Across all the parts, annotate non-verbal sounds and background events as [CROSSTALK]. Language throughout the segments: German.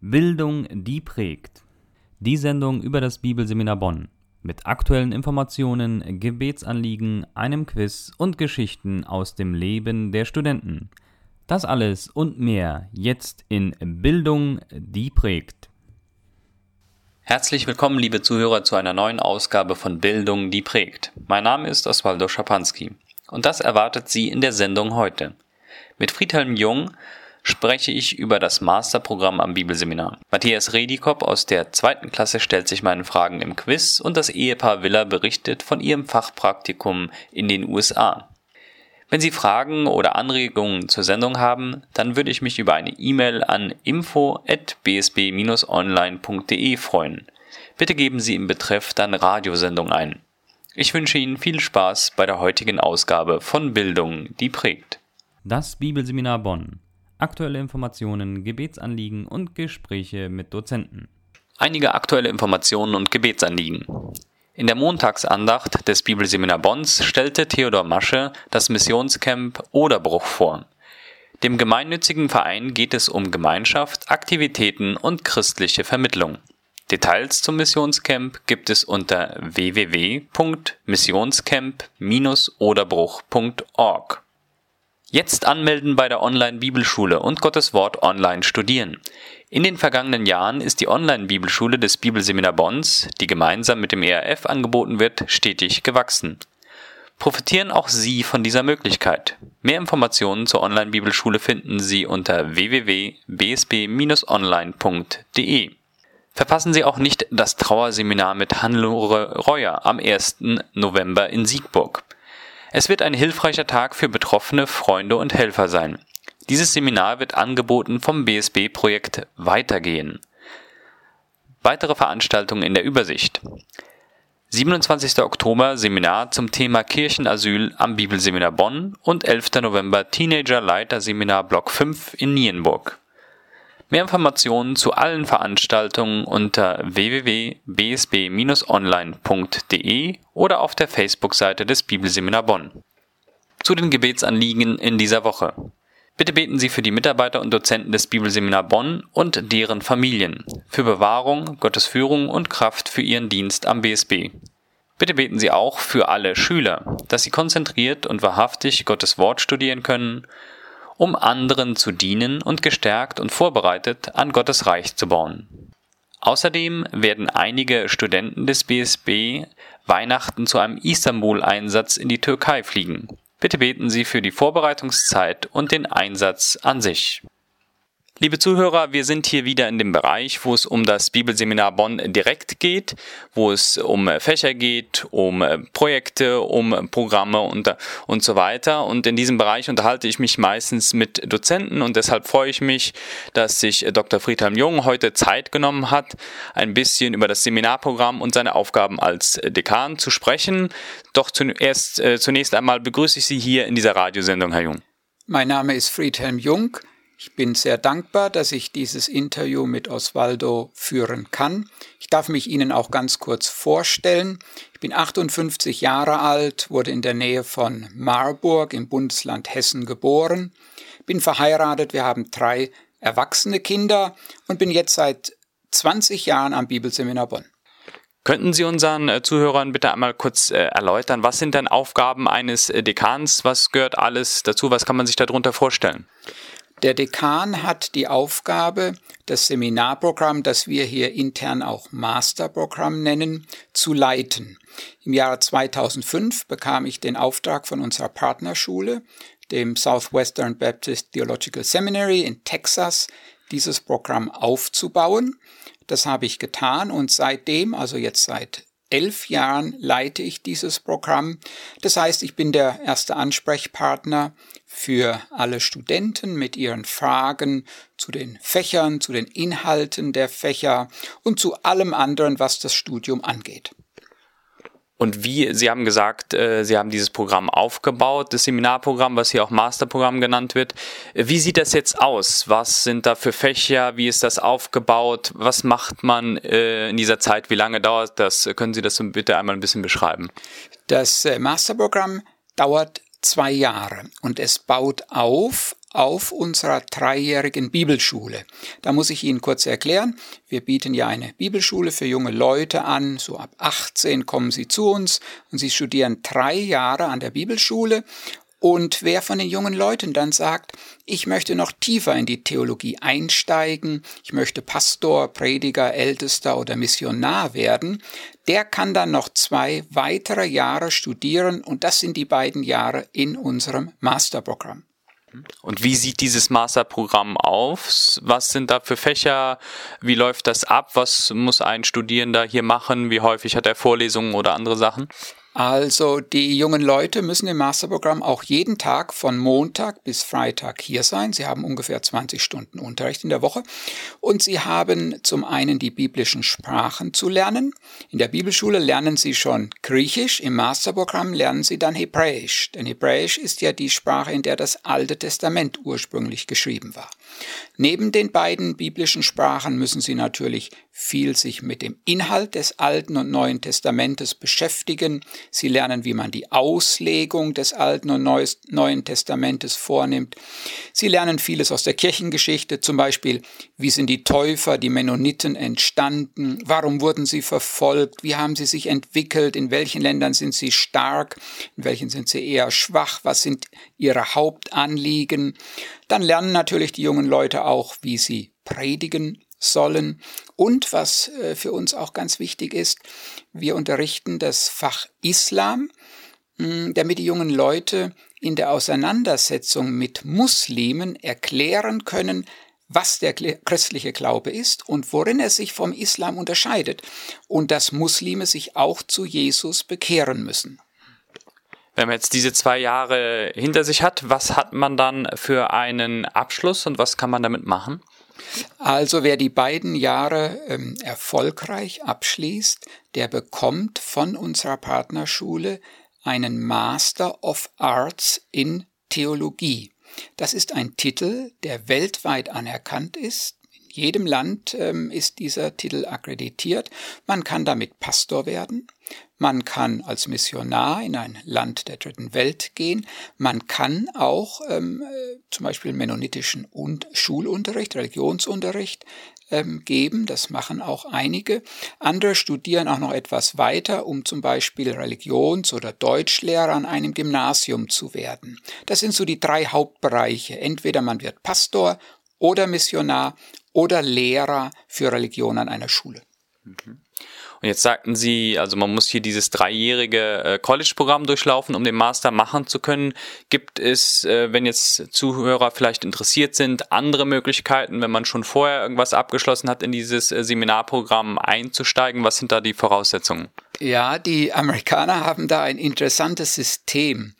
Bildung, die prägt. Die Sendung über das Bibelseminar Bonn. Mit aktuellen Informationen, Gebetsanliegen, einem Quiz und Geschichten aus dem Leben der Studenten. Das alles und mehr jetzt in Bildung, die prägt. Herzlich willkommen, liebe Zuhörer, zu einer neuen Ausgabe von Bildung, die prägt. Mein Name ist Oswaldo Schapanski und das erwartet Sie in der Sendung heute. Mit Friedhelm Jung spreche ich über das Masterprogramm am Bibelseminar. Matthias Redikop aus der zweiten Klasse stellt sich meinen Fragen im Quiz und das Ehepaar Villa berichtet von ihrem Fachpraktikum in den USA. Wenn Sie Fragen oder Anregungen zur Sendung haben, dann würde ich mich über eine E-Mail an info@bsb-online.de freuen. Bitte geben Sie im Betreff dann Radiosendung ein. Ich wünsche Ihnen viel Spaß bei der heutigen Ausgabe von Bildung, die prägt. Das Bibelseminar Bonn aktuelle Informationen, Gebetsanliegen und Gespräche mit Dozenten. Einige aktuelle Informationen und Gebetsanliegen. In der Montagsandacht des Bibelseminar Bonns stellte Theodor Masche das Missionscamp Oderbruch vor. Dem gemeinnützigen Verein geht es um Gemeinschaft, Aktivitäten und christliche Vermittlung. Details zum Missionscamp gibt es unter www.missionscamp-oderbruch.org. Jetzt anmelden bei der Online-Bibelschule und Gottes Wort online studieren. In den vergangenen Jahren ist die Online-Bibelschule des Bibelseminar Bonns, die gemeinsam mit dem ERF angeboten wird, stetig gewachsen. Profitieren auch Sie von dieser Möglichkeit. Mehr Informationen zur Online-Bibelschule finden Sie unter www.bsb-online.de. Verpassen Sie auch nicht das Trauerseminar mit Hannelore Reuer am 1. November in Siegburg. Es wird ein hilfreicher Tag für Betroffene, Freunde und Helfer sein. Dieses Seminar wird angeboten vom BSB-Projekt Weitergehen. Weitere Veranstaltungen in der Übersicht. 27. Oktober Seminar zum Thema Kirchenasyl am Bibelseminar Bonn und 11. November Teenager Leiter Seminar Block 5 in Nienburg. Mehr Informationen zu allen Veranstaltungen unter www.bsb-online.de oder auf der Facebook-Seite des Bibelseminar Bonn. Zu den Gebetsanliegen in dieser Woche. Bitte beten Sie für die Mitarbeiter und Dozenten des Bibelseminar Bonn und deren Familien, für Bewahrung, Gottes Führung und Kraft für ihren Dienst am BSB. Bitte beten Sie auch für alle Schüler, dass sie konzentriert und wahrhaftig Gottes Wort studieren können um anderen zu dienen und gestärkt und vorbereitet an Gottes Reich zu bauen. Außerdem werden einige Studenten des BSB Weihnachten zu einem Istanbul-Einsatz in die Türkei fliegen. Bitte beten Sie für die Vorbereitungszeit und den Einsatz an sich. Liebe Zuhörer, wir sind hier wieder in dem Bereich, wo es um das Bibelseminar Bonn direkt geht, wo es um Fächer geht, um Projekte, um Programme und, und so weiter. Und in diesem Bereich unterhalte ich mich meistens mit Dozenten und deshalb freue ich mich, dass sich Dr. Friedhelm Jung heute Zeit genommen hat, ein bisschen über das Seminarprogramm und seine Aufgaben als Dekan zu sprechen. Doch zuerst, äh, zunächst einmal begrüße ich Sie hier in dieser Radiosendung, Herr Jung. Mein Name ist Friedhelm Jung. Ich bin sehr dankbar, dass ich dieses Interview mit Osvaldo führen kann. Ich darf mich Ihnen auch ganz kurz vorstellen. Ich bin 58 Jahre alt, wurde in der Nähe von Marburg im Bundesland Hessen geboren, bin verheiratet, wir haben drei erwachsene Kinder und bin jetzt seit 20 Jahren am Bibelseminar Bonn. Könnten Sie unseren äh, Zuhörern bitte einmal kurz äh, erläutern, was sind denn Aufgaben eines äh, Dekans? Was gehört alles dazu? Was kann man sich darunter vorstellen? Der Dekan hat die Aufgabe, das Seminarprogramm, das wir hier intern auch Masterprogramm nennen, zu leiten. Im Jahre 2005 bekam ich den Auftrag von unserer Partnerschule, dem Southwestern Baptist Theological Seminary in Texas, dieses Programm aufzubauen. Das habe ich getan und seitdem, also jetzt seit elf Jahren leite ich dieses Programm. Das heißt, ich bin der erste Ansprechpartner für alle Studenten mit ihren Fragen zu den Fächern, zu den Inhalten der Fächer und zu allem anderen, was das Studium angeht. Und wie, Sie haben gesagt, äh, Sie haben dieses Programm aufgebaut, das Seminarprogramm, was hier auch Masterprogramm genannt wird. Wie sieht das jetzt aus? Was sind da für Fächer? Wie ist das aufgebaut? Was macht man äh, in dieser Zeit? Wie lange dauert das? Können Sie das bitte einmal ein bisschen beschreiben? Das äh, Masterprogramm dauert zwei Jahre. Und es baut auf auf unserer dreijährigen Bibelschule. Da muss ich Ihnen kurz erklären, wir bieten ja eine Bibelschule für junge Leute an, so ab 18 kommen sie zu uns und sie studieren drei Jahre an der Bibelschule und wer von den jungen Leuten dann sagt, ich möchte noch tiefer in die Theologie einsteigen, ich möchte Pastor, Prediger, Ältester oder Missionar werden, der kann dann noch zwei weitere Jahre studieren und das sind die beiden Jahre in unserem Masterprogramm. Und wie sieht dieses Masterprogramm aus? Was sind da für Fächer? Wie läuft das ab? Was muss ein Studierender hier machen? Wie häufig hat er Vorlesungen oder andere Sachen? Also die jungen Leute müssen im Masterprogramm auch jeden Tag von Montag bis Freitag hier sein. Sie haben ungefähr 20 Stunden Unterricht in der Woche und sie haben zum einen die biblischen Sprachen zu lernen. In der Bibelschule lernen sie schon Griechisch, im Masterprogramm lernen sie dann Hebräisch, denn Hebräisch ist ja die Sprache, in der das Alte Testament ursprünglich geschrieben war. Neben den beiden biblischen Sprachen müssen sie natürlich viel sich mit dem Inhalt des Alten und Neuen Testamentes beschäftigen. Sie lernen, wie man die Auslegung des Alten und Neuen Testamentes vornimmt. Sie lernen vieles aus der Kirchengeschichte, zum Beispiel, wie sind die Täufer, die Mennoniten entstanden, warum wurden sie verfolgt, wie haben sie sich entwickelt, in welchen Ländern sind sie stark, in welchen sind sie eher schwach, was sind ihre Hauptanliegen. Dann lernen natürlich die jungen Leute auch, wie sie predigen sollen. Und was äh, für uns auch ganz wichtig ist, wir unterrichten das Fach Islam, hm, damit die jungen Leute in der Auseinandersetzung mit Muslimen erklären können, was der christliche Glaube ist und worin er sich vom Islam unterscheidet und dass Muslime sich auch zu Jesus bekehren müssen. Wenn man jetzt diese zwei Jahre hinter sich hat, was hat man dann für einen Abschluss und was kann man damit machen? Also wer die beiden Jahre ähm, erfolgreich abschließt, der bekommt von unserer Partnerschule einen Master of Arts in Theologie. Das ist ein Titel, der weltweit anerkannt ist. In jedem Land ähm, ist dieser Titel akkreditiert. Man kann damit Pastor werden. Man kann als Missionar in ein Land der dritten Welt gehen. Man kann auch ähm, äh, zum Beispiel mennonitischen und Schulunterricht, Religionsunterricht ähm, geben. Das machen auch einige. Andere studieren auch noch etwas weiter, um zum Beispiel Religions- oder Deutschlehrer an einem Gymnasium zu werden. Das sind so die drei Hauptbereiche. Entweder man wird Pastor oder Missionar oder Lehrer für Religion an einer Schule. Mhm. Und jetzt sagten Sie, also man muss hier dieses dreijährige äh, College-Programm durchlaufen, um den Master machen zu können. Gibt es, äh, wenn jetzt Zuhörer vielleicht interessiert sind, andere Möglichkeiten, wenn man schon vorher irgendwas abgeschlossen hat, in dieses äh, Seminarprogramm einzusteigen? Was sind da die Voraussetzungen? Ja, die Amerikaner haben da ein interessantes System.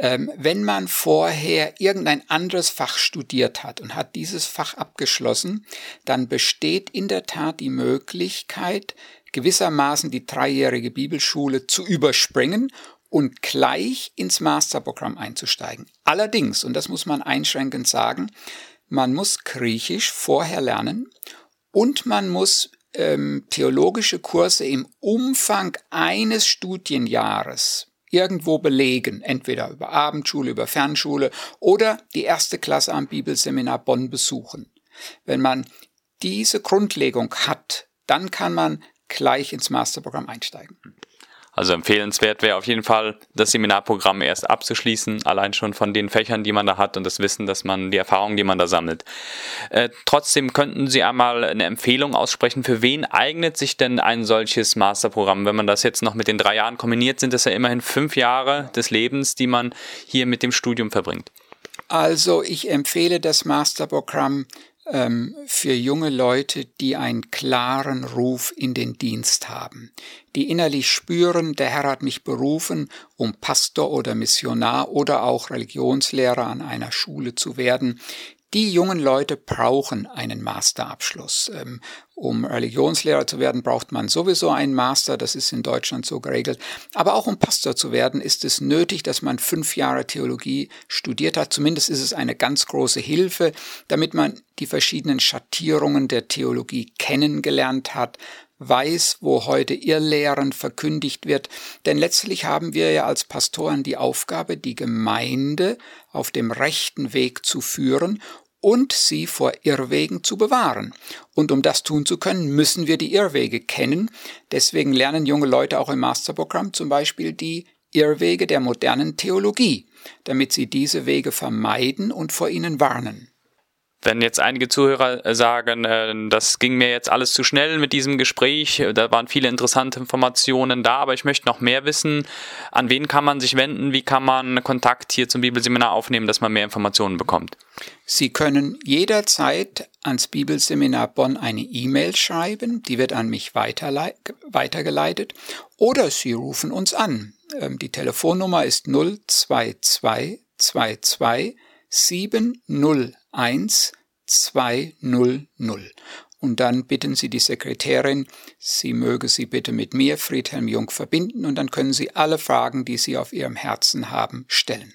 Ähm, wenn man vorher irgendein anderes Fach studiert hat und hat dieses Fach abgeschlossen, dann besteht in der Tat die Möglichkeit, gewissermaßen die dreijährige Bibelschule zu überspringen und gleich ins Masterprogramm einzusteigen. Allerdings, und das muss man einschränkend sagen, man muss Griechisch vorher lernen und man muss ähm, theologische Kurse im Umfang eines Studienjahres irgendwo belegen, entweder über Abendschule, über Fernschule oder die erste Klasse am Bibelseminar Bonn besuchen. Wenn man diese Grundlegung hat, dann kann man gleich ins Masterprogramm einsteigen. Also empfehlenswert wäre auf jeden Fall, das Seminarprogramm erst abzuschließen, allein schon von den Fächern, die man da hat und das Wissen, dass man, die Erfahrung, die man da sammelt. Äh, trotzdem könnten Sie einmal eine Empfehlung aussprechen, für wen eignet sich denn ein solches Masterprogramm? Wenn man das jetzt noch mit den drei Jahren kombiniert, sind es ja immerhin fünf Jahre des Lebens, die man hier mit dem Studium verbringt. Also ich empfehle das Masterprogramm ähm, für junge Leute, die einen klaren Ruf in den Dienst haben, die innerlich spüren, der Herr hat mich berufen, um Pastor oder Missionar oder auch Religionslehrer an einer Schule zu werden, die jungen Leute brauchen einen Masterabschluss. Ähm, um Religionslehrer zu werden, braucht man sowieso einen Master, das ist in Deutschland so geregelt. Aber auch um Pastor zu werden, ist es nötig, dass man fünf Jahre Theologie studiert hat. Zumindest ist es eine ganz große Hilfe, damit man die verschiedenen Schattierungen der Theologie kennengelernt hat, weiß, wo heute Irrlehren verkündigt wird. Denn letztlich haben wir ja als Pastoren die Aufgabe, die Gemeinde auf dem rechten Weg zu führen und sie vor Irrwegen zu bewahren. Und um das tun zu können, müssen wir die Irrwege kennen. Deswegen lernen junge Leute auch im Masterprogramm zum Beispiel die Irrwege der modernen Theologie, damit sie diese Wege vermeiden und vor ihnen warnen. Wenn jetzt einige Zuhörer sagen, äh, das ging mir jetzt alles zu schnell mit diesem Gespräch, äh, da waren viele interessante Informationen da, aber ich möchte noch mehr wissen, an wen kann man sich wenden, wie kann man Kontakt hier zum Bibelseminar aufnehmen, dass man mehr Informationen bekommt? Sie können jederzeit ans Bibelseminar Bonn eine E-Mail schreiben, die wird an mich weitergeleitet, oder Sie rufen uns an. Ähm, die Telefonnummer ist 02222 701 200. Und dann bitten Sie die Sekretärin, sie möge Sie bitte mit mir, Friedhelm Jung, verbinden und dann können Sie alle Fragen, die Sie auf Ihrem Herzen haben, stellen.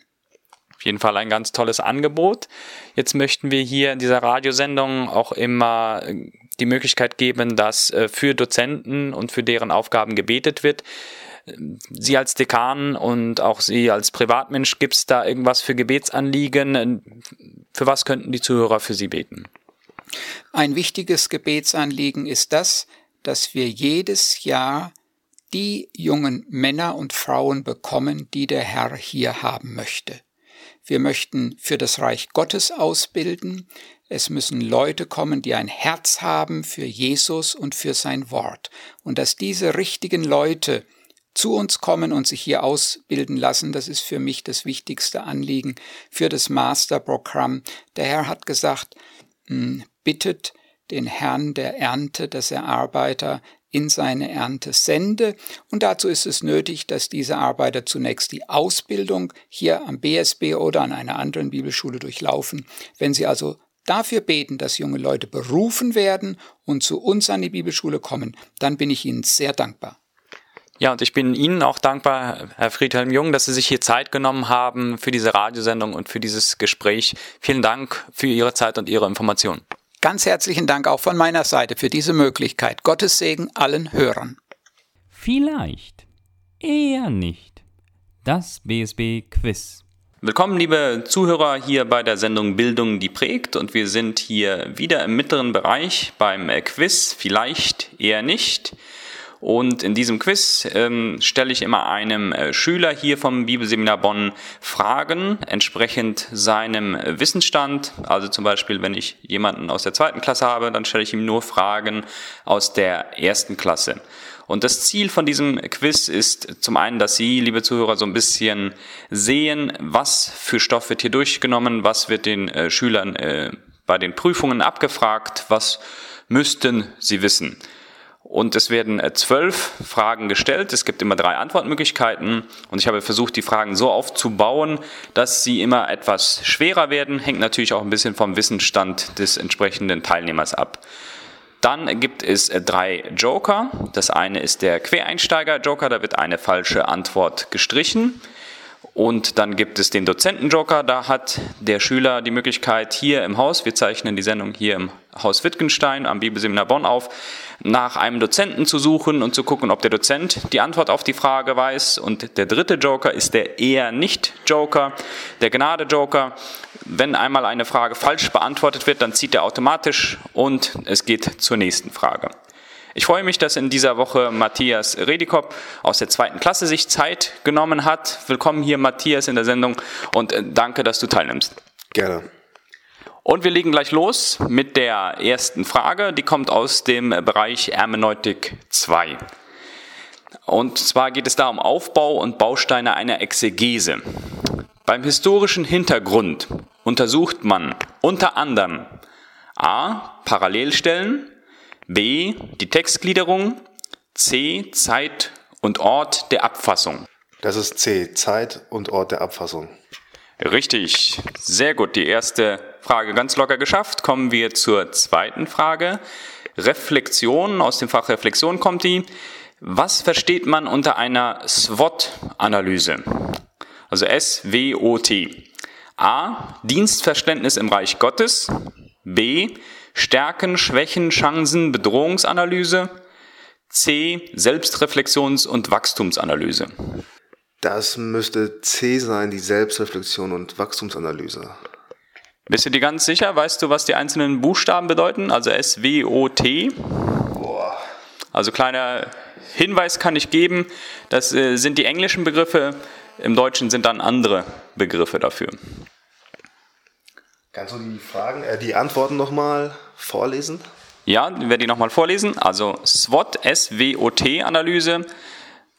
Auf jeden Fall ein ganz tolles Angebot. Jetzt möchten wir hier in dieser Radiosendung auch immer äh, die Möglichkeit geben, dass äh, für Dozenten und für deren Aufgaben gebetet wird. Sie als Dekan und auch Sie als Privatmensch, gibt es da irgendwas für Gebetsanliegen? Für was könnten die Zuhörer für Sie beten? Ein wichtiges Gebetsanliegen ist das, dass wir jedes Jahr die jungen Männer und Frauen bekommen, die der Herr hier haben möchte. Wir möchten für das Reich Gottes ausbilden. Es müssen Leute kommen, die ein Herz haben für Jesus und für sein Wort. Und dass diese richtigen Leute zu uns kommen und sich hier ausbilden lassen. Das ist für mich das wichtigste Anliegen für das Masterprogramm. Der Herr hat gesagt, hm, bittet den Herrn der Ernte, dass er Arbeiter in seine Ernte sende. Und dazu ist es nötig, dass diese Arbeiter zunächst die Ausbildung hier am BSB oder an einer anderen Bibelschule durchlaufen. Wenn sie also dafür beten, dass junge Leute berufen werden und zu uns an die Bibelschule kommen, dann bin ich ihnen sehr dankbar. Ja, und ich bin Ihnen auch dankbar, Herr Friedhelm Jung, dass Sie sich hier Zeit genommen haben für diese Radiosendung und für dieses Gespräch. Vielen Dank für Ihre Zeit und Ihre Informationen. Ganz herzlichen Dank auch von meiner Seite für diese Möglichkeit. Gottes Segen allen Hörern. Vielleicht, eher nicht. Das BSB Quiz. Willkommen, liebe Zuhörer, hier bei der Sendung Bildung, die prägt. Und wir sind hier wieder im mittleren Bereich beim Quiz. Vielleicht, eher nicht. Und in diesem Quiz ähm, stelle ich immer einem äh, Schüler hier vom Bibelseminar Bonn Fragen entsprechend seinem Wissensstand. Also zum Beispiel, wenn ich jemanden aus der zweiten Klasse habe, dann stelle ich ihm nur Fragen aus der ersten Klasse. Und das Ziel von diesem Quiz ist zum einen, dass Sie, liebe Zuhörer, so ein bisschen sehen, was für Stoff wird hier durchgenommen, was wird den äh, Schülern äh, bei den Prüfungen abgefragt, was müssten sie wissen. Und es werden äh, zwölf Fragen gestellt. Es gibt immer drei Antwortmöglichkeiten. Und ich habe versucht, die Fragen so aufzubauen, dass sie immer etwas schwerer werden. Hängt natürlich auch ein bisschen vom Wissensstand des entsprechenden Teilnehmers ab. Dann gibt es äh, drei Joker. Das eine ist der Quereinsteiger-Joker. Da wird eine falsche Antwort gestrichen. Und dann gibt es den Dozentenjoker. Da hat der Schüler die Möglichkeit, hier im Haus, wir zeichnen die Sendung hier im Haus Wittgenstein am Bibelseminar Bonn auf, nach einem Dozenten zu suchen und zu gucken, ob der Dozent die Antwort auf die Frage weiß. Und der dritte Joker ist der eher nicht Joker, der Gnade-Joker. Wenn einmal eine Frage falsch beantwortet wird, dann zieht er automatisch und es geht zur nächsten Frage. Ich freue mich, dass in dieser Woche Matthias Redikop aus der zweiten Klasse sich Zeit genommen hat. Willkommen hier, Matthias, in der Sendung und äh, danke, dass du teilnimmst. Gerne. Und wir legen gleich los mit der ersten Frage. Die kommt aus dem Bereich Hermeneutik 2. Und zwar geht es da um Aufbau und Bausteine einer Exegese. Beim historischen Hintergrund untersucht man unter anderem a. Parallelstellen, B. Die Textgliederung. C. Zeit und Ort der Abfassung. Das ist C. Zeit und Ort der Abfassung. Richtig. Sehr gut. Die erste Frage ganz locker geschafft. Kommen wir zur zweiten Frage. Reflexion. Aus dem Fach Reflexion kommt die. Was versteht man unter einer SWOT-Analyse? Also S-W-O-T. A. Dienstverständnis im Reich Gottes. B. Stärken, Schwächen, Chancen, Bedrohungsanalyse. C. Selbstreflexions- und Wachstumsanalyse. Das müsste C sein, die Selbstreflexion und Wachstumsanalyse. Bist du dir ganz sicher? Weißt du, was die einzelnen Buchstaben bedeuten? Also S, W, O, T. Boah. Also kleiner Hinweis kann ich geben, das äh, sind die englischen Begriffe, im Deutschen sind dann andere Begriffe dafür. Kannst du die Fragen, äh, die Antworten nochmal vorlesen? Ja, ich werde die nochmal vorlesen. Also SWOT, S-W-O-T-Analyse.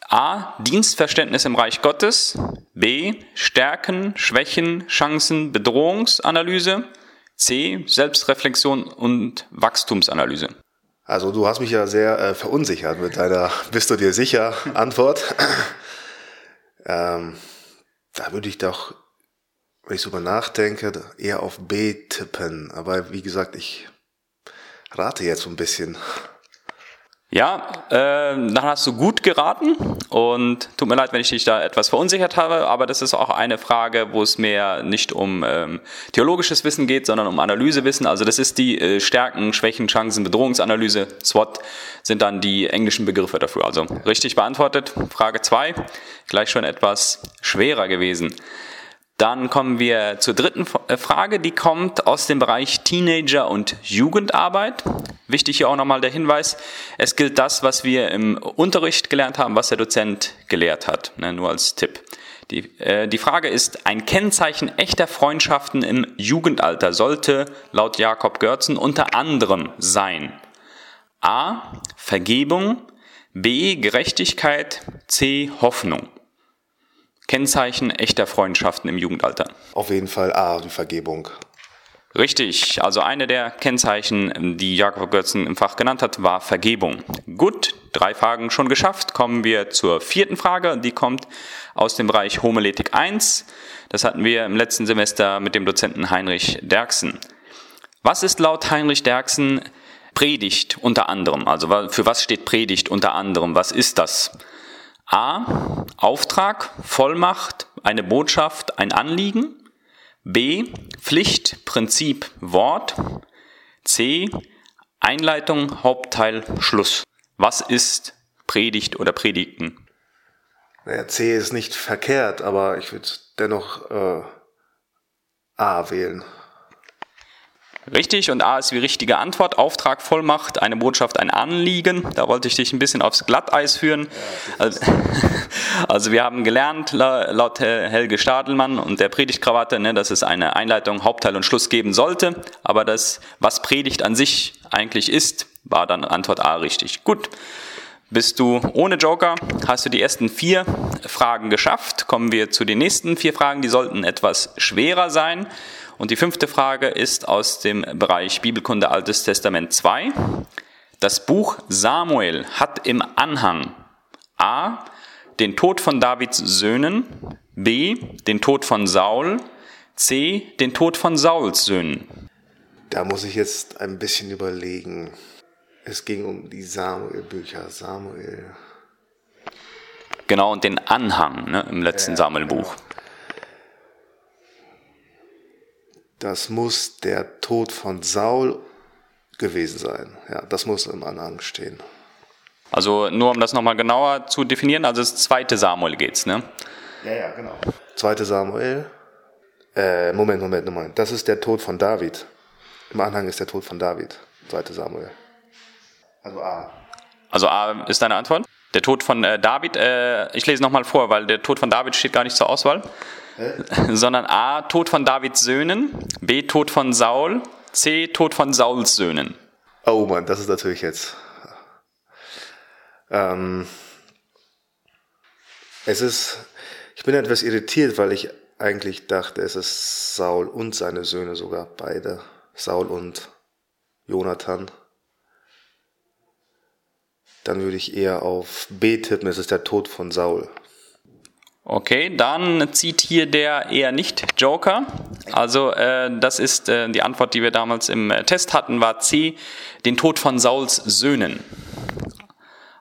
A. Dienstverständnis im Reich Gottes. B. Stärken, Schwächen, Chancen, Bedrohungsanalyse. C. Selbstreflexion und Wachstumsanalyse. Also du hast mich ja sehr äh, verunsichert mit deiner [LAUGHS] Bist du dir sicher Antwort. [CLEARS THROAT] ähm, da würde ich doch, wenn ich so über nachdenke, eher auf B tippen. Aber wie gesagt, ich rate jetzt so ein bisschen. Ja, äh, dann hast du gut geraten und tut mir leid, wenn ich dich da etwas verunsichert habe, aber das ist auch eine Frage, wo es mehr nicht um ähm, theologisches Wissen geht, sondern um Analysewissen. Also das ist die äh, Stärken, Schwächen, Chancen, Bedrohungsanalyse. SWOT sind dann die englischen Begriffe dafür. Also richtig beantwortet. Frage zwei, gleich schon etwas schwerer gewesen. Dann kommen wir zur dritten äh, Frage, die kommt aus dem Bereich Teenager und Jugendarbeit. Wichtig hier auch nochmal der Hinweis, es gilt das, was wir im Unterricht gelernt haben, was der Dozent gelehrt hat, ne, nur als Tipp. Die, äh, die Frage ist, ein Kennzeichen echter Freundschaften im Jugendalter sollte laut Jakob Görzen unter anderem sein. A. Vergebung, B. Gerechtigkeit, C. Hoffnung. Kennzeichen echter Freundschaften im Jugendalter? Auf jeden Fall A, die Vergebung. Richtig, also eine der Kennzeichen, die Jakob Götzen im Fach genannt hat, war Vergebung. Gut, drei Fragen schon geschafft. Kommen wir zur vierten Frage. Die kommt aus dem Bereich Homiletik 1. Das hatten wir im letzten Semester mit dem Dozenten Heinrich Derksen. Was ist laut Heinrich Derksen Predigt unter anderem? Also für was steht Predigt unter anderem? Was ist das? A. Auftrag, Vollmacht, eine Botschaft, ein Anliegen. B. Pflicht, Prinzip, Wort. C. Einleitung, Hauptteil, Schluss. Was ist Predigt oder Predigten? Naja, C ist nicht verkehrt, aber ich würde dennoch äh, A wählen. Richtig, und A ist die richtige Antwort. Auftrag, Vollmacht, eine Botschaft, ein Anliegen. Da wollte ich dich ein bisschen aufs Glatteis führen. Also, [LAUGHS] also wir haben gelernt, laut Helge Stadelmann und der Predigtkrawatte, ne, dass es eine Einleitung, Hauptteil und Schluss geben sollte. Aber das, was Predigt an sich eigentlich ist, war dann Antwort A richtig. Gut. Bist du ohne Joker, hast du die ersten vier Fragen geschafft. Kommen wir zu den nächsten vier Fragen. Die sollten etwas schwerer sein. Und die fünfte Frage ist aus dem Bereich Bibelkunde Altes Testament 2. Das Buch Samuel hat im Anhang A. den Tod von Davids Söhnen, B. den Tod von Saul, C. den Tod von Sauls Söhnen. Da muss ich jetzt ein bisschen überlegen. Es ging um die Samuel-Bücher. Samuel. Genau, und den Anhang ne, im letzten ja, Samuel-Buch. Genau. Das muss der Tod von Saul gewesen sein. Ja, das muss im Anhang stehen. Also nur um das nochmal genauer zu definieren, also das zweite Samuel geht's, ne? Ja, ja, genau. Zweite Samuel. Äh, Moment, Moment, Moment. Das ist der Tod von David. Im Anhang ist der Tod von David. Zweite Samuel. Also A. Also A ist deine Antwort? Der Tod von äh, David, äh, ich lese nochmal vor, weil der Tod von David steht gar nicht zur Auswahl. Sondern A, Tod von Davids Söhnen, B, Tod von Saul, C, Tod von Sauls Söhnen. Oh Mann, das ist natürlich jetzt. Ähm, es ist, ich bin etwas irritiert, weil ich eigentlich dachte, es ist Saul und seine Söhne sogar, beide. Saul und Jonathan. Dann würde ich eher auf B tippen, es ist der Tod von Saul. Okay, dann zieht hier der eher nicht Joker. Also äh, das ist äh, die Antwort, die wir damals im äh, Test hatten, war C, den Tod von Sauls Söhnen.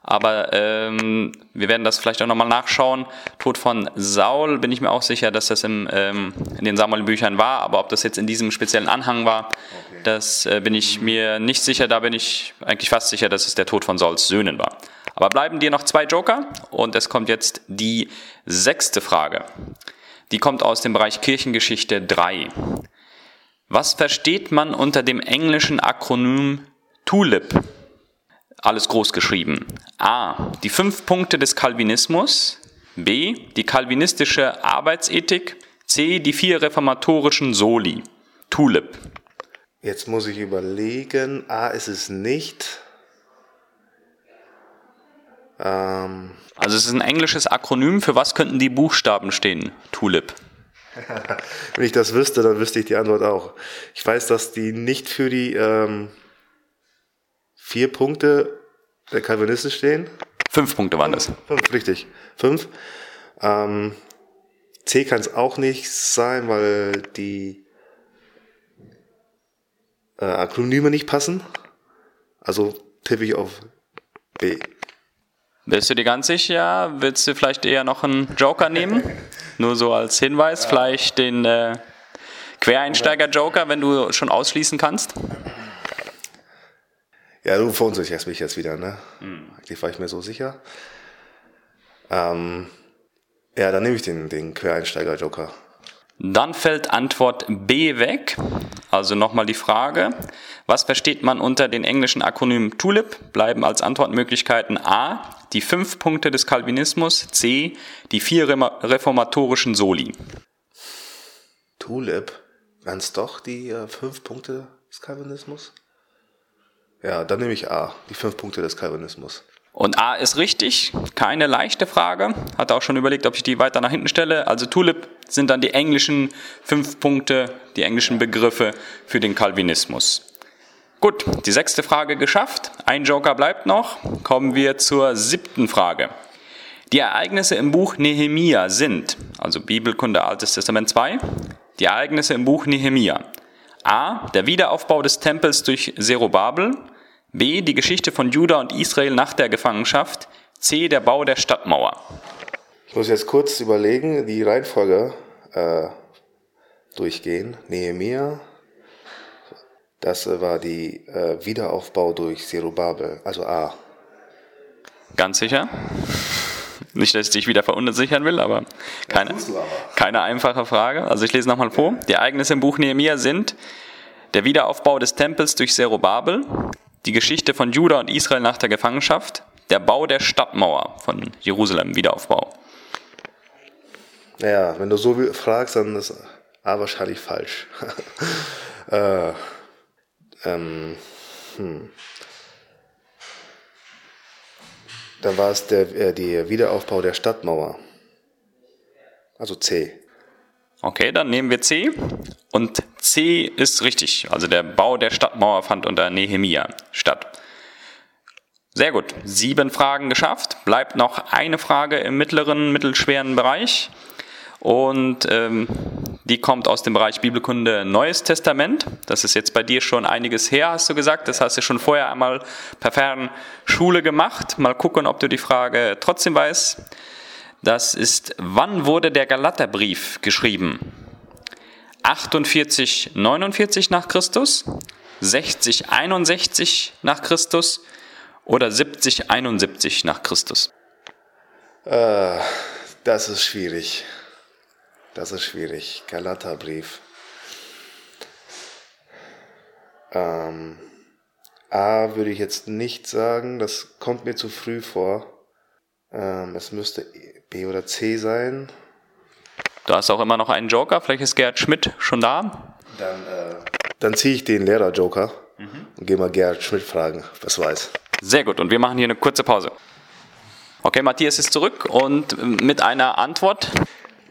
Aber ähm, wir werden das vielleicht auch nochmal nachschauen. Tod von Saul bin ich mir auch sicher, dass das im, ähm, in den Samuel-Büchern war. Aber ob das jetzt in diesem speziellen Anhang war, okay. das äh, bin ich mir nicht sicher. Da bin ich eigentlich fast sicher, dass es der Tod von Sauls Söhnen war. Aber bleiben dir noch zwei Joker und es kommt jetzt die sechste Frage. Die kommt aus dem Bereich Kirchengeschichte 3. Was versteht man unter dem englischen Akronym TULIP? Alles groß geschrieben. A. Die fünf Punkte des Calvinismus. B. Die kalvinistische Arbeitsethik. C. Die vier reformatorischen Soli. TULIP. Jetzt muss ich überlegen. A ist es nicht. Ähm. Also es ist ein englisches Akronym. Für was könnten die Buchstaben stehen? TULIP. [LAUGHS] Wenn ich das wüsste, dann wüsste ich die Antwort auch. Ich weiß, dass die nicht für die ähm, vier Punkte der Calvinisten stehen. Fünf Punkte waren das. Fünf, richtig. Fünf. Ähm, C kann es auch nicht sein, weil die äh, Akronyme nicht passen. Also tippe ich auf B. Bist du dir ganz sicher? Willst du vielleicht eher noch einen Joker nehmen? Nur so als Hinweis, ja. vielleicht den äh, Quereinsteiger-Joker, wenn du schon ausschließen kannst? Ja, du verunsicherst mich jetzt wieder, ne? Hm. Eigentlich war ich mir so sicher. Ähm, ja, dann nehme ich den, den Quereinsteiger-Joker. Dann fällt Antwort B weg. Also nochmal die Frage, was versteht man unter den englischen Akronymen TULIP? Bleiben als Antwortmöglichkeiten A, die fünf Punkte des Calvinismus, C, die vier reformatorischen Soli. TULIP, waren es doch die äh, fünf Punkte des Calvinismus? Ja, dann nehme ich A, die fünf Punkte des Calvinismus. Und A ist richtig, keine leichte Frage. Hat auch schon überlegt, ob ich die weiter nach hinten stelle. Also Tulip sind dann die englischen fünf Punkte, die englischen Begriffe für den Calvinismus. Gut, die sechste Frage geschafft. Ein Joker bleibt noch. Kommen wir zur siebten Frage. Die Ereignisse im Buch Nehemia sind, also Bibelkunde Altes Testament 2, die Ereignisse im Buch Nehemia. A. Der Wiederaufbau des Tempels durch Zerubabel. B. Die Geschichte von Juda und Israel nach der Gefangenschaft. C. Der Bau der Stadtmauer. Ich muss jetzt kurz überlegen, die Reihenfolge äh, durchgehen. Nehemia, das war die äh, Wiederaufbau durch Zerubabel, also A. Ganz sicher? Nicht, dass ich dich wieder verunsichern will, aber keine, keine einfache Frage. Also ich lese nochmal vor. Die Ereignisse im Buch Nehemia sind der Wiederaufbau des Tempels durch Zerubabel, die Geschichte von Juda und Israel nach der Gefangenschaft, der Bau der Stadtmauer von Jerusalem, Wiederaufbau. Naja, wenn du so fragst, dann ist A wahrscheinlich falsch. [LAUGHS] äh, ähm, hm. Dann war es der, äh, der Wiederaufbau der Stadtmauer. Also C. Okay, dann nehmen wir C. Und C ist richtig. Also der Bau der Stadtmauer fand unter Nehemia statt. Sehr gut. Sieben Fragen geschafft. Bleibt noch eine Frage im mittleren, mittelschweren Bereich. Und ähm, die kommt aus dem Bereich Bibelkunde Neues Testament. Das ist jetzt bei dir schon einiges her, hast du gesagt. Das hast du schon vorher einmal per Fernschule gemacht. Mal gucken, ob du die Frage trotzdem weißt. Das ist, wann wurde der Galaterbrief geschrieben? 48, 49 nach Christus, 60, 61 nach Christus oder 70, 71 nach Christus? Äh, das ist schwierig. Das ist schwierig. Galaterbrief. Ähm, A würde ich jetzt nicht sagen, das kommt mir zu früh vor. Ähm, es müsste B oder C sein. Du hast auch immer noch einen Joker, vielleicht ist Gerhard Schmidt schon da. Dann, äh, dann ziehe ich den Lehrer-Joker mhm. und gehe mal Gerhard Schmidt fragen, was weiß. Sehr gut, und wir machen hier eine kurze Pause. Okay, Matthias ist zurück und mit einer Antwort.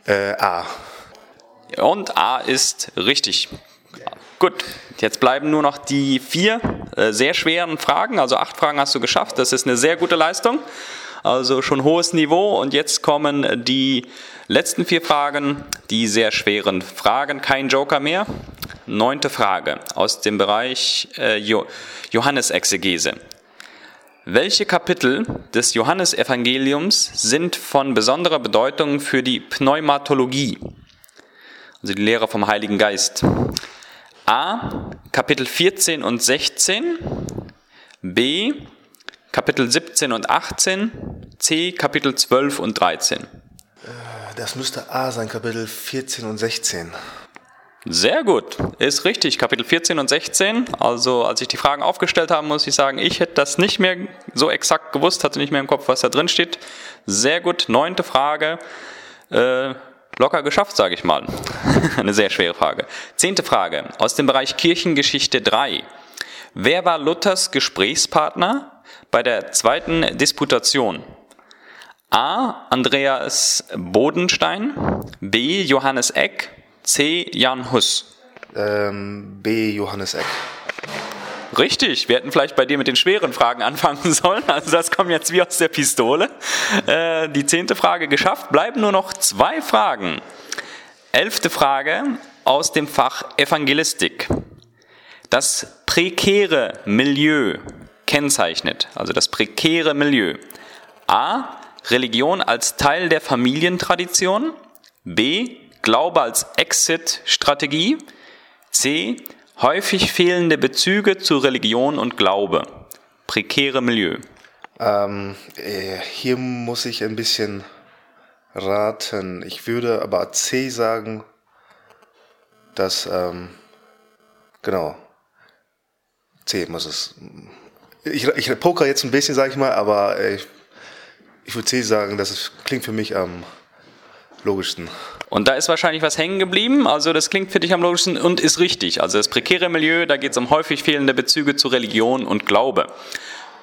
Äh, A. Und A ist richtig. Gut, jetzt bleiben nur noch die vier äh, sehr schweren Fragen. Also acht Fragen hast du geschafft. Das ist eine sehr gute Leistung. Also schon hohes Niveau. Und jetzt kommen die letzten vier Fragen, die sehr schweren Fragen. Kein Joker mehr. Neunte Frage aus dem Bereich äh, jo Johannesexegese. Welche Kapitel des Johannesevangeliums sind von besonderer Bedeutung für die Pneumatologie, also die Lehre vom Heiligen Geist? A. Kapitel 14 und 16. B. Kapitel 17 und 18, C Kapitel 12 und 13. Das müsste A sein, Kapitel 14 und 16. Sehr gut, ist richtig. Kapitel 14 und 16. Also als ich die Fragen aufgestellt habe, muss ich sagen, ich hätte das nicht mehr so exakt gewusst, hatte nicht mehr im Kopf, was da drin steht. Sehr gut, neunte Frage. Äh, locker geschafft, sage ich mal. [LAUGHS] Eine sehr schwere Frage. Zehnte Frage aus dem Bereich Kirchengeschichte 3. Wer war Luthers Gesprächspartner bei der zweiten Disputation? A. Andreas Bodenstein, B. Johannes Eck, C. Jan Hus. Ähm, B. Johannes Eck. Richtig, wir hätten vielleicht bei dir mit den schweren Fragen [LAUGHS] anfangen sollen. Also das kommt jetzt wie aus der Pistole. Äh, die zehnte Frage geschafft. Bleiben nur noch zwei Fragen. Elfte Frage aus dem Fach Evangelistik. Das prekäre Milieu kennzeichnet, also das prekäre Milieu. A. Religion als Teil der Familientradition. B. Glaube als Exit-Strategie. C. Häufig fehlende Bezüge zu Religion und Glaube. Prekäre Milieu. Ähm, äh, hier muss ich ein bisschen raten. Ich würde aber C sagen, dass, ähm, genau, C muss es. Ich, ich poker jetzt ein bisschen, sage ich mal, aber äh, ich würde C sagen, das ist, klingt für mich am logischsten. Und da ist wahrscheinlich was hängen geblieben. Also das klingt für dich am logischsten und ist richtig. Also das prekäre Milieu, da geht es um häufig fehlende Bezüge zu Religion und Glaube.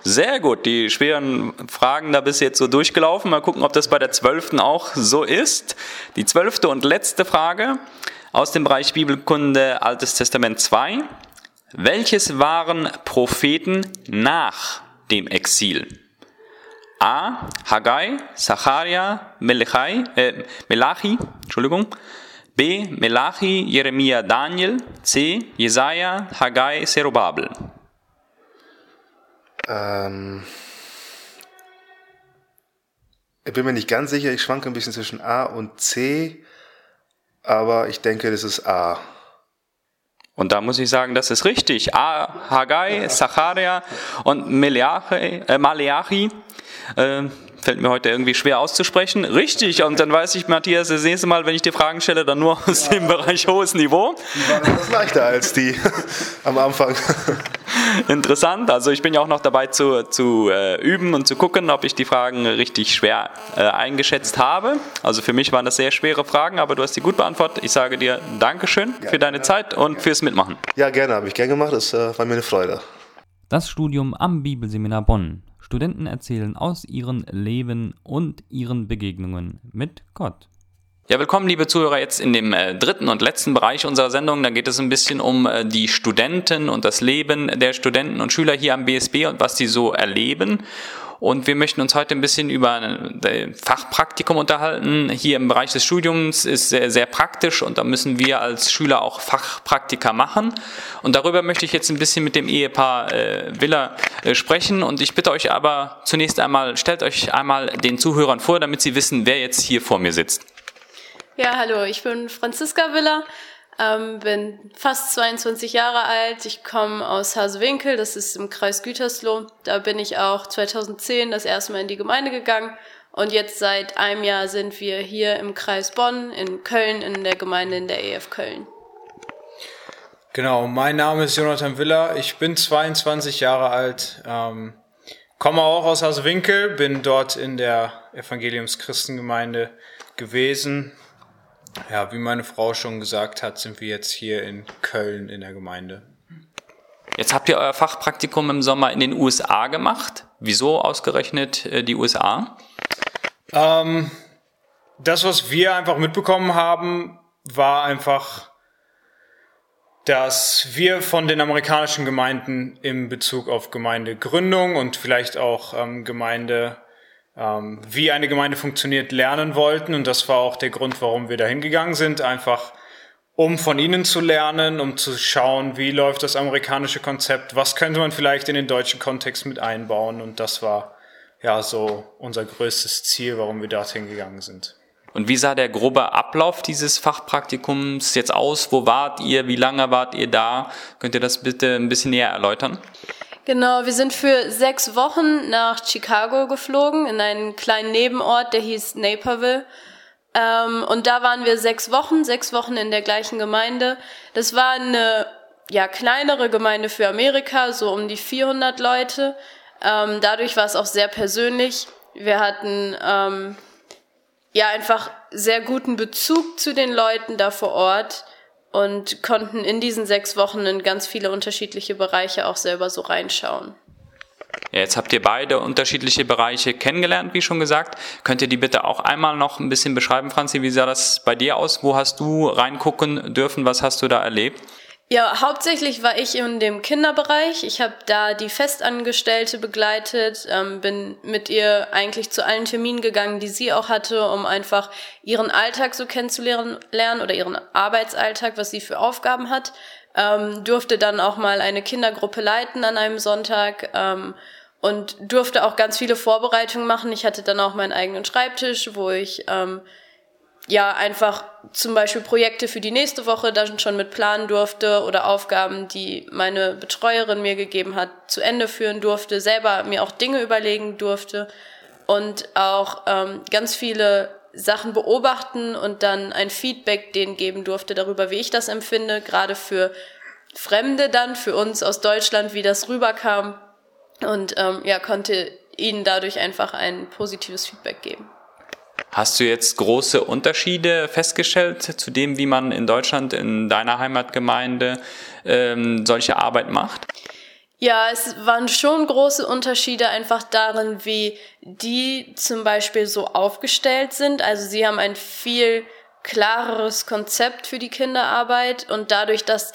Sehr gut, die schweren Fragen da bis jetzt so durchgelaufen. Mal gucken, ob das bei der zwölften auch so ist. Die zwölfte und letzte Frage aus dem Bereich Bibelkunde Altes Testament 2. Welches waren Propheten nach dem Exil? A. Haggai, Zacharia, Melechai, äh, Melachi, Entschuldigung. B. Melachi, Jeremia, Daniel. C. Jesaja, Haggai, Zerubabel. Ähm, ich bin mir nicht ganz sicher, ich schwanke ein bisschen zwischen A und C, aber ich denke, das ist A. Und da muss ich sagen, das ist richtig. A, Haggai, Zacharia und Meleachi, äh, Maleachi äh, fällt mir heute irgendwie schwer auszusprechen. Richtig, und dann weiß ich, Matthias, das nächste Mal, wenn ich dir Fragen stelle, dann nur aus ja. dem Bereich hohes Niveau. Die waren etwas leichter als die [LAUGHS] am Anfang. [LAUGHS] Interessant, also ich bin ja auch noch dabei zu, zu äh, üben und zu gucken, ob ich die Fragen richtig schwer äh, eingeschätzt habe. Also für mich waren das sehr schwere Fragen, aber du hast sie gut beantwortet. Ich sage dir Dankeschön ja, für deine ja, Zeit und fürs Mitmachen. Ja, gerne, habe ich gerne gemacht, das äh, war mir eine Freude. Das Studium am Bibelseminar Bonn Studenten erzählen aus ihrem Leben und ihren Begegnungen mit Gott. Ja, willkommen, liebe Zuhörer, jetzt in dem äh, dritten und letzten Bereich unserer Sendung. Da geht es ein bisschen um äh, die Studenten und das Leben der Studenten und Schüler hier am BSB und was sie so erleben. Und wir möchten uns heute ein bisschen über ein Fachpraktikum unterhalten. Hier im Bereich des Studiums ist sehr, sehr praktisch und da müssen wir als Schüler auch Fachpraktika machen. Und darüber möchte ich jetzt ein bisschen mit dem Ehepaar äh, Willer äh, sprechen. Und ich bitte euch aber zunächst einmal, stellt euch einmal den Zuhörern vor, damit sie wissen, wer jetzt hier vor mir sitzt. Ja, hallo, ich bin Franziska Willer. Ähm, bin fast 22 Jahre alt. Ich komme aus Hasewinkel, das ist im Kreis Gütersloh. Da bin ich auch 2010 das erste Mal in die Gemeinde gegangen. Und jetzt seit einem Jahr sind wir hier im Kreis Bonn, in Köln, in der Gemeinde in der EF Köln. Genau, mein Name ist Jonathan Willer. Ich bin 22 Jahre alt, ähm, komme auch aus Hasewinkel, bin dort in der Evangeliumschristengemeinde gewesen, ja, wie meine Frau schon gesagt hat, sind wir jetzt hier in Köln in der Gemeinde. Jetzt habt ihr euer Fachpraktikum im Sommer in den USA gemacht. Wieso ausgerechnet äh, die USA? Ähm, das, was wir einfach mitbekommen haben, war einfach, dass wir von den amerikanischen Gemeinden in Bezug auf Gemeindegründung und vielleicht auch ähm, Gemeinde ähm, wie eine Gemeinde funktioniert, lernen wollten. Und das war auch der Grund, warum wir da hingegangen sind. Einfach um von ihnen zu lernen, um zu schauen, wie läuft das amerikanische Konzept, was könnte man vielleicht in den deutschen Kontext mit einbauen. Und das war ja so unser größtes Ziel, warum wir dorthin gegangen sind. Und wie sah der grobe Ablauf dieses Fachpraktikums jetzt aus? Wo wart ihr? Wie lange wart ihr da? Könnt ihr das bitte ein bisschen näher erläutern? Genau, wir sind für sechs Wochen nach Chicago geflogen, in einen kleinen Nebenort, der hieß Naperville. Ähm, und da waren wir sechs Wochen, sechs Wochen in der gleichen Gemeinde. Das war eine ja, kleinere Gemeinde für Amerika, so um die 400 Leute. Ähm, dadurch war es auch sehr persönlich. Wir hatten ähm, ja einfach sehr guten Bezug zu den Leuten da vor Ort und konnten in diesen sechs Wochen in ganz viele unterschiedliche Bereiche auch selber so reinschauen. Jetzt habt ihr beide unterschiedliche Bereiche kennengelernt, wie schon gesagt. Könnt ihr die bitte auch einmal noch ein bisschen beschreiben, Franzi? Wie sah das bei dir aus? Wo hast du reingucken dürfen? Was hast du da erlebt? Ja, hauptsächlich war ich in dem Kinderbereich. Ich habe da die Festangestellte begleitet, ähm, bin mit ihr eigentlich zu allen Terminen gegangen, die sie auch hatte, um einfach ihren Alltag so kennenzulernen oder ihren Arbeitsalltag, was sie für Aufgaben hat. Ähm, durfte dann auch mal eine Kindergruppe leiten an einem Sonntag ähm, und durfte auch ganz viele Vorbereitungen machen. Ich hatte dann auch meinen eigenen Schreibtisch, wo ich ähm, ja einfach zum Beispiel Projekte für die nächste Woche dann schon mit planen durfte oder Aufgaben, die meine Betreuerin mir gegeben hat, zu Ende führen durfte, selber mir auch Dinge überlegen durfte und auch ähm, ganz viele Sachen beobachten und dann ein Feedback denen geben durfte darüber, wie ich das empfinde, gerade für Fremde dann, für uns aus Deutschland, wie das rüberkam und ähm, ja, konnte ihnen dadurch einfach ein positives Feedback geben. Hast du jetzt große Unterschiede festgestellt zu dem, wie man in Deutschland, in deiner Heimatgemeinde ähm, solche Arbeit macht? Ja, es waren schon große Unterschiede einfach darin, wie die zum Beispiel so aufgestellt sind. Also sie haben ein viel klareres Konzept für die Kinderarbeit und dadurch, dass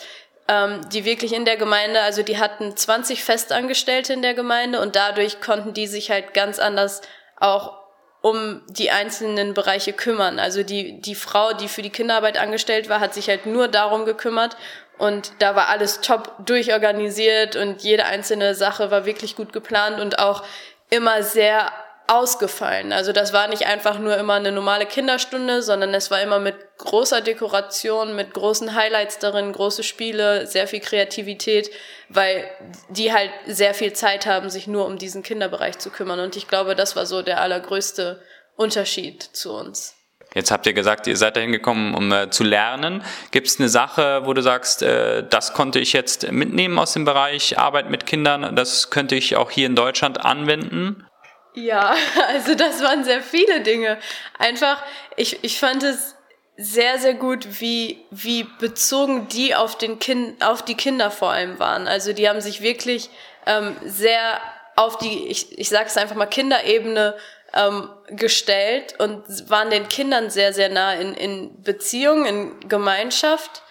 ähm, die wirklich in der Gemeinde, also die hatten 20 Festangestellte in der Gemeinde und dadurch konnten die sich halt ganz anders auch um die einzelnen Bereiche kümmern. Also die, die Frau, die für die Kinderarbeit angestellt war, hat sich halt nur darum gekümmert und da war alles top durchorganisiert und jede einzelne Sache war wirklich gut geplant und auch immer sehr ausgefallen. Also das war nicht einfach nur immer eine normale Kinderstunde, sondern es war immer mit großer Dekoration, mit großen Highlights darin, große Spiele, sehr viel Kreativität, weil die halt sehr viel Zeit haben, sich nur um diesen Kinderbereich zu kümmern. Und ich glaube, das war so der allergrößte Unterschied zu uns. Jetzt habt ihr gesagt, ihr seid dahin gekommen, um äh, zu lernen. Gibt es eine Sache, wo du sagst, äh, das konnte ich jetzt mitnehmen aus dem Bereich Arbeit mit Kindern, das könnte ich auch hier in Deutschland anwenden? Ja, [LAUGHS] also das waren sehr viele Dinge. Einfach, ich, ich fand es sehr, sehr gut, wie, wie bezogen die auf, den kind, auf die Kinder vor allem waren. Also die haben sich wirklich ähm, sehr auf die, ich, ich sage es einfach mal, Kinderebene ähm, gestellt und waren den Kindern sehr, sehr nah in, in Beziehung, in Gemeinschaft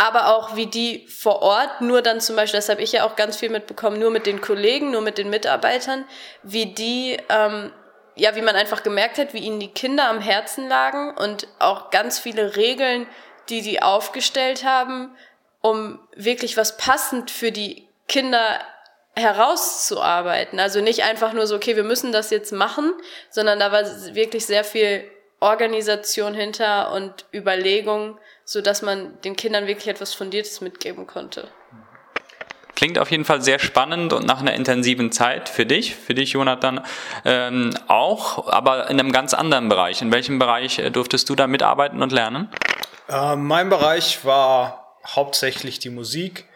aber auch wie die vor Ort, nur dann zum Beispiel, das habe ich ja auch ganz viel mitbekommen, nur mit den Kollegen, nur mit den Mitarbeitern, wie die, ähm, ja, wie man einfach gemerkt hat, wie ihnen die Kinder am Herzen lagen und auch ganz viele Regeln, die die aufgestellt haben, um wirklich was passend für die Kinder herauszuarbeiten. Also nicht einfach nur so, okay, wir müssen das jetzt machen, sondern da war wirklich sehr viel Organisation hinter und Überlegung, so dass man den Kindern wirklich etwas Fundiertes mitgeben konnte. Klingt auf jeden Fall sehr spannend und nach einer intensiven Zeit für dich, für dich, Jonathan, ähm, auch, aber in einem ganz anderen Bereich. In welchem Bereich äh, durftest du da mitarbeiten und lernen? Äh, mein Bereich war hauptsächlich die Musik.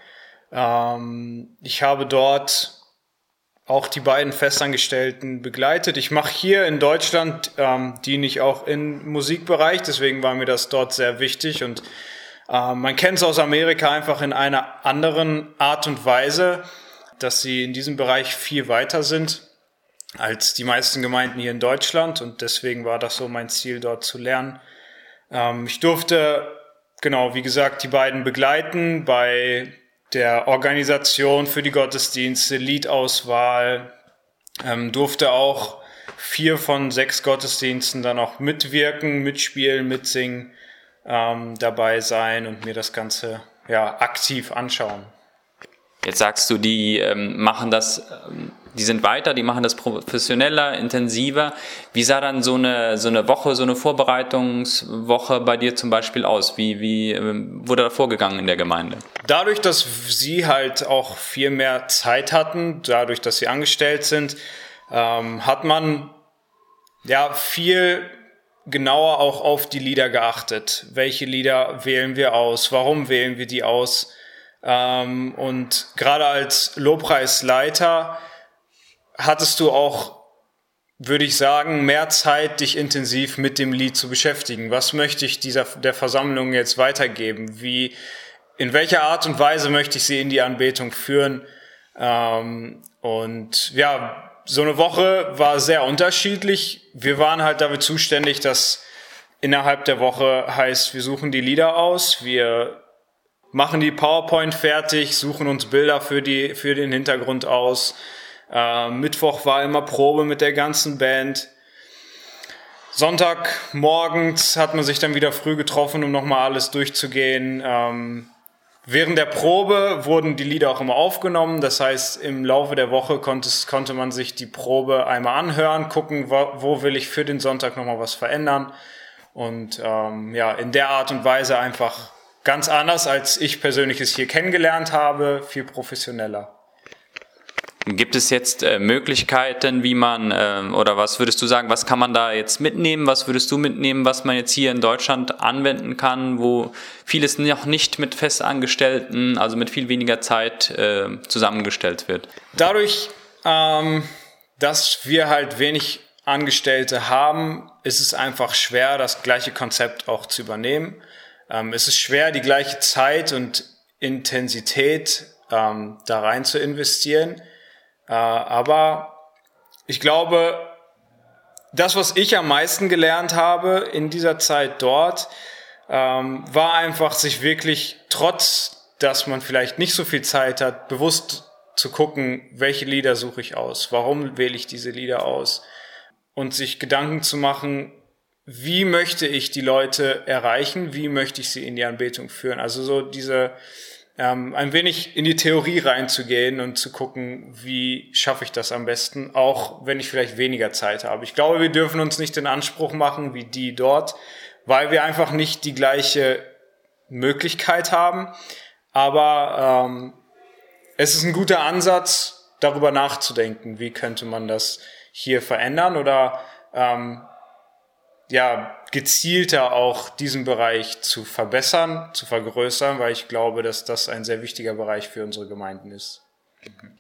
Ähm, ich habe dort auch die beiden Festangestellten begleitet. Ich mache hier in Deutschland, ähm, diene ich auch im Musikbereich, deswegen war mir das dort sehr wichtig und äh, man kennt es aus Amerika einfach in einer anderen Art und Weise, dass sie in diesem Bereich viel weiter sind als die meisten Gemeinden hier in Deutschland und deswegen war das so mein Ziel, dort zu lernen. Ähm, ich durfte, genau, wie gesagt, die beiden begleiten bei der Organisation für die Gottesdienste, Liedauswahl, ähm, durfte auch vier von sechs Gottesdiensten dann auch mitwirken, mitspielen, mitsingen, ähm, dabei sein und mir das Ganze ja, aktiv anschauen. Jetzt sagst du, die ähm, machen das ähm, die sind weiter, die machen das professioneller, intensiver. Wie sah dann so eine, so eine Woche, so eine Vorbereitungswoche bei dir zum Beispiel aus? Wie, wie ähm, wurde da vorgegangen in der Gemeinde? Dadurch, dass sie halt auch viel mehr Zeit hatten, dadurch, dass sie angestellt sind, ähm, hat man ja viel genauer auch auf die Lieder geachtet. Welche Lieder wählen wir aus? Warum wählen wir die aus? Ähm, und gerade als Lobpreisleiter hattest du auch, würde ich sagen, mehr Zeit, dich intensiv mit dem Lied zu beschäftigen. Was möchte ich dieser, der Versammlung jetzt weitergeben? Wie, in welcher Art und Weise möchte ich sie in die Anbetung führen? Ähm, und ja, so eine Woche war sehr unterschiedlich. Wir waren halt dafür zuständig, dass innerhalb der Woche heißt, wir suchen die Lieder aus, wir machen die PowerPoint fertig, suchen uns Bilder für, die, für den Hintergrund aus, äh, Mittwoch war immer Probe mit der ganzen Band. Sonntag morgens hat man sich dann wieder früh getroffen, um nochmal alles durchzugehen. Ähm, während der Probe wurden die Lieder auch immer aufgenommen. Das heißt, im Laufe der Woche konnte, konnte man sich die Probe einmal anhören, gucken, wo, wo will ich für den Sonntag nochmal was verändern. Und ähm, ja, in der Art und Weise einfach ganz anders, als ich persönlich es hier kennengelernt habe, viel professioneller. Gibt es jetzt äh, Möglichkeiten, wie man, äh, oder was würdest du sagen, was kann man da jetzt mitnehmen? Was würdest du mitnehmen, was man jetzt hier in Deutschland anwenden kann, wo vieles noch nicht mit Festangestellten, also mit viel weniger Zeit äh, zusammengestellt wird? Dadurch, ähm, dass wir halt wenig Angestellte haben, ist es einfach schwer, das gleiche Konzept auch zu übernehmen. Ähm, es ist schwer, die gleiche Zeit und Intensität ähm, da rein zu investieren aber ich glaube, das, was ich am meisten gelernt habe in dieser Zeit dort, ähm, war einfach, sich wirklich, trotz dass man vielleicht nicht so viel Zeit hat, bewusst zu gucken, welche Lieder suche ich aus, warum wähle ich diese Lieder aus? Und sich Gedanken zu machen, wie möchte ich die Leute erreichen, wie möchte ich sie in die Anbetung führen. Also so diese ähm, ein wenig in die Theorie reinzugehen und zu gucken, wie schaffe ich das am besten, auch wenn ich vielleicht weniger Zeit habe. Ich glaube, wir dürfen uns nicht den Anspruch machen wie die dort, weil wir einfach nicht die gleiche Möglichkeit haben. Aber ähm, es ist ein guter Ansatz, darüber nachzudenken, wie könnte man das hier verändern oder ähm, ja, gezielter auch diesen Bereich zu verbessern, zu vergrößern, weil ich glaube, dass das ein sehr wichtiger Bereich für unsere Gemeinden ist.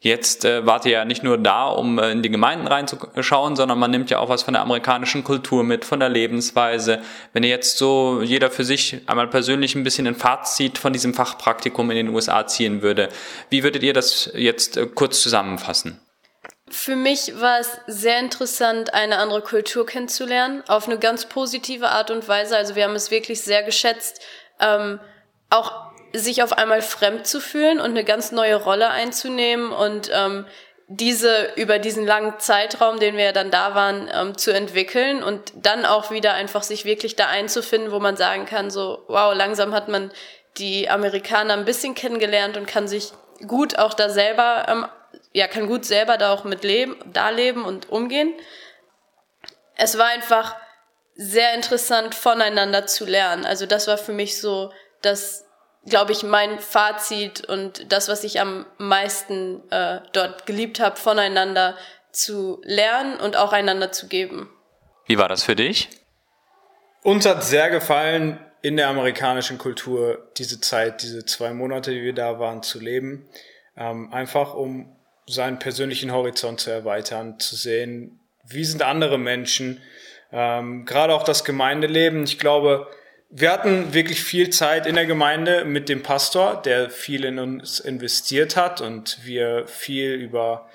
Jetzt äh, wart ihr ja nicht nur da, um äh, in die Gemeinden reinzuschauen, sondern man nimmt ja auch was von der amerikanischen Kultur mit, von der Lebensweise. Wenn ihr jetzt so jeder für sich einmal persönlich ein bisschen ein Fazit von diesem Fachpraktikum in den USA ziehen würde, wie würdet ihr das jetzt äh, kurz zusammenfassen? Für mich war es sehr interessant, eine andere Kultur kennenzulernen, auf eine ganz positive Art und Weise. Also wir haben es wirklich sehr geschätzt, ähm, auch sich auf einmal fremd zu fühlen und eine ganz neue Rolle einzunehmen und ähm, diese über diesen langen Zeitraum, den wir ja dann da waren, ähm, zu entwickeln und dann auch wieder einfach sich wirklich da einzufinden, wo man sagen kann, so, wow, langsam hat man die Amerikaner ein bisschen kennengelernt und kann sich gut auch da selber ähm, ja, kann gut selber da auch mit leben, da leben und umgehen. Es war einfach sehr interessant, voneinander zu lernen. Also das war für mich so das, glaube ich, mein Fazit und das, was ich am meisten äh, dort geliebt habe, voneinander zu lernen und auch einander zu geben. Wie war das für dich? Uns hat sehr gefallen, in der amerikanischen Kultur diese Zeit, diese zwei Monate, die wir da waren, zu leben. Ähm, einfach um seinen persönlichen Horizont zu erweitern, zu sehen, wie sind andere Menschen, ähm, gerade auch das Gemeindeleben. Ich glaube, wir hatten wirklich viel Zeit in der Gemeinde mit dem Pastor, der viel in uns investiert hat und wir viel über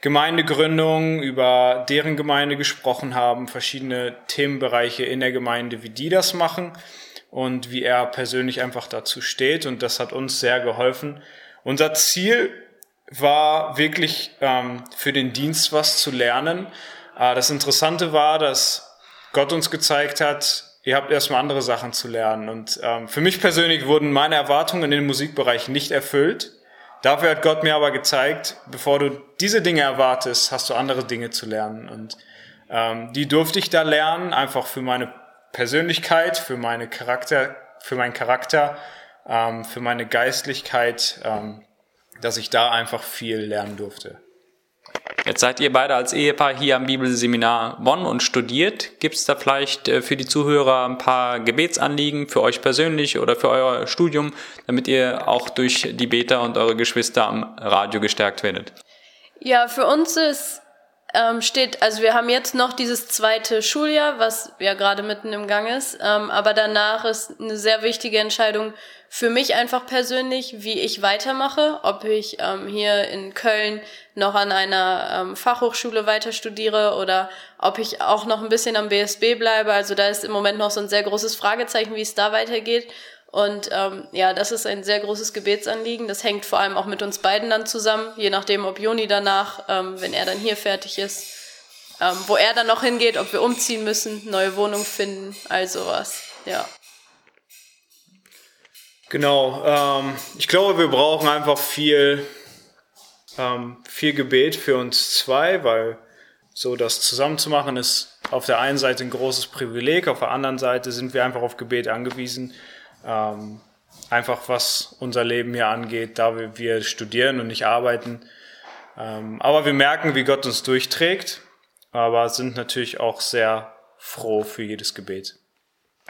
Gemeindegründung, über deren Gemeinde gesprochen haben, verschiedene Themenbereiche in der Gemeinde, wie die das machen und wie er persönlich einfach dazu steht. Und das hat uns sehr geholfen. Unser Ziel war wirklich ähm, für den Dienst was zu lernen. Äh, das Interessante war, dass Gott uns gezeigt hat, ihr habt erstmal andere Sachen zu lernen. Und ähm, für mich persönlich wurden meine Erwartungen in den Musikbereich nicht erfüllt. Dafür hat Gott mir aber gezeigt, bevor du diese Dinge erwartest, hast du andere Dinge zu lernen. Und ähm, die durfte ich da lernen, einfach für meine Persönlichkeit, für meine Charakter, für meinen Charakter, ähm, für meine Geistlichkeit, ähm, dass ich da einfach viel lernen durfte. Jetzt seid ihr beide als Ehepaar hier am Bibelseminar Bonn und studiert. Gibt es da vielleicht äh, für die Zuhörer ein paar Gebetsanliegen für euch persönlich oder für euer Studium, damit ihr auch durch die Beta und eure Geschwister am Radio gestärkt werdet? Ja, für uns ist ähm, steht, also wir haben jetzt noch dieses zweite Schuljahr, was ja gerade mitten im Gang ist, ähm, aber danach ist eine sehr wichtige Entscheidung für mich einfach persönlich, wie ich weitermache, ob ich ähm, hier in Köln noch an einer ähm, Fachhochschule weiter studiere oder ob ich auch noch ein bisschen am BSB bleibe. Also da ist im Moment noch so ein sehr großes Fragezeichen, wie es da weitergeht. Und ähm, ja, das ist ein sehr großes Gebetsanliegen. Das hängt vor allem auch mit uns beiden dann zusammen, je nachdem, ob Joni danach, ähm, wenn er dann hier fertig ist, ähm, wo er dann noch hingeht, ob wir umziehen müssen, neue Wohnung finden, all sowas. Ja. Genau. Ähm, ich glaube, wir brauchen einfach viel, ähm, viel Gebet für uns zwei, weil so das zusammenzumachen ist auf der einen Seite ein großes Privileg, auf der anderen Seite sind wir einfach auf Gebet angewiesen ähm, einfach was unser Leben hier angeht, da wir, wir studieren und nicht arbeiten. Ähm, aber wir merken, wie Gott uns durchträgt, aber sind natürlich auch sehr froh für jedes Gebet.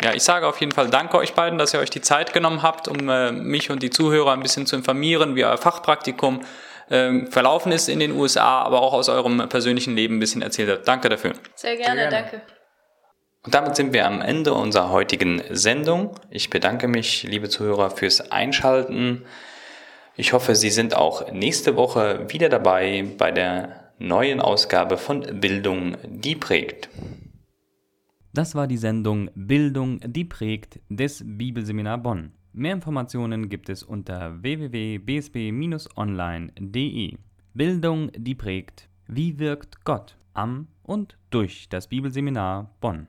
Ja, ich sage auf jeden Fall danke euch beiden, dass ihr euch die Zeit genommen habt, um äh, mich und die Zuhörer ein bisschen zu informieren, wie euer Fachpraktikum äh, verlaufen ist in den USA, aber auch aus eurem persönlichen Leben ein bisschen erzählt habt. Danke dafür. Sehr gerne, Sehr gerne. danke. Und damit sind wir am Ende unserer heutigen Sendung. Ich bedanke mich, liebe Zuhörer, fürs Einschalten. Ich hoffe, Sie sind auch nächste Woche wieder dabei bei der neuen Ausgabe von Bildung, die prägt. Das war die Sendung Bildung, die prägt des Bibelseminar Bonn. Mehr Informationen gibt es unter www.bsb-online.de. Bildung, die prägt. Wie wirkt Gott am und durch das Bibelseminar Bonn?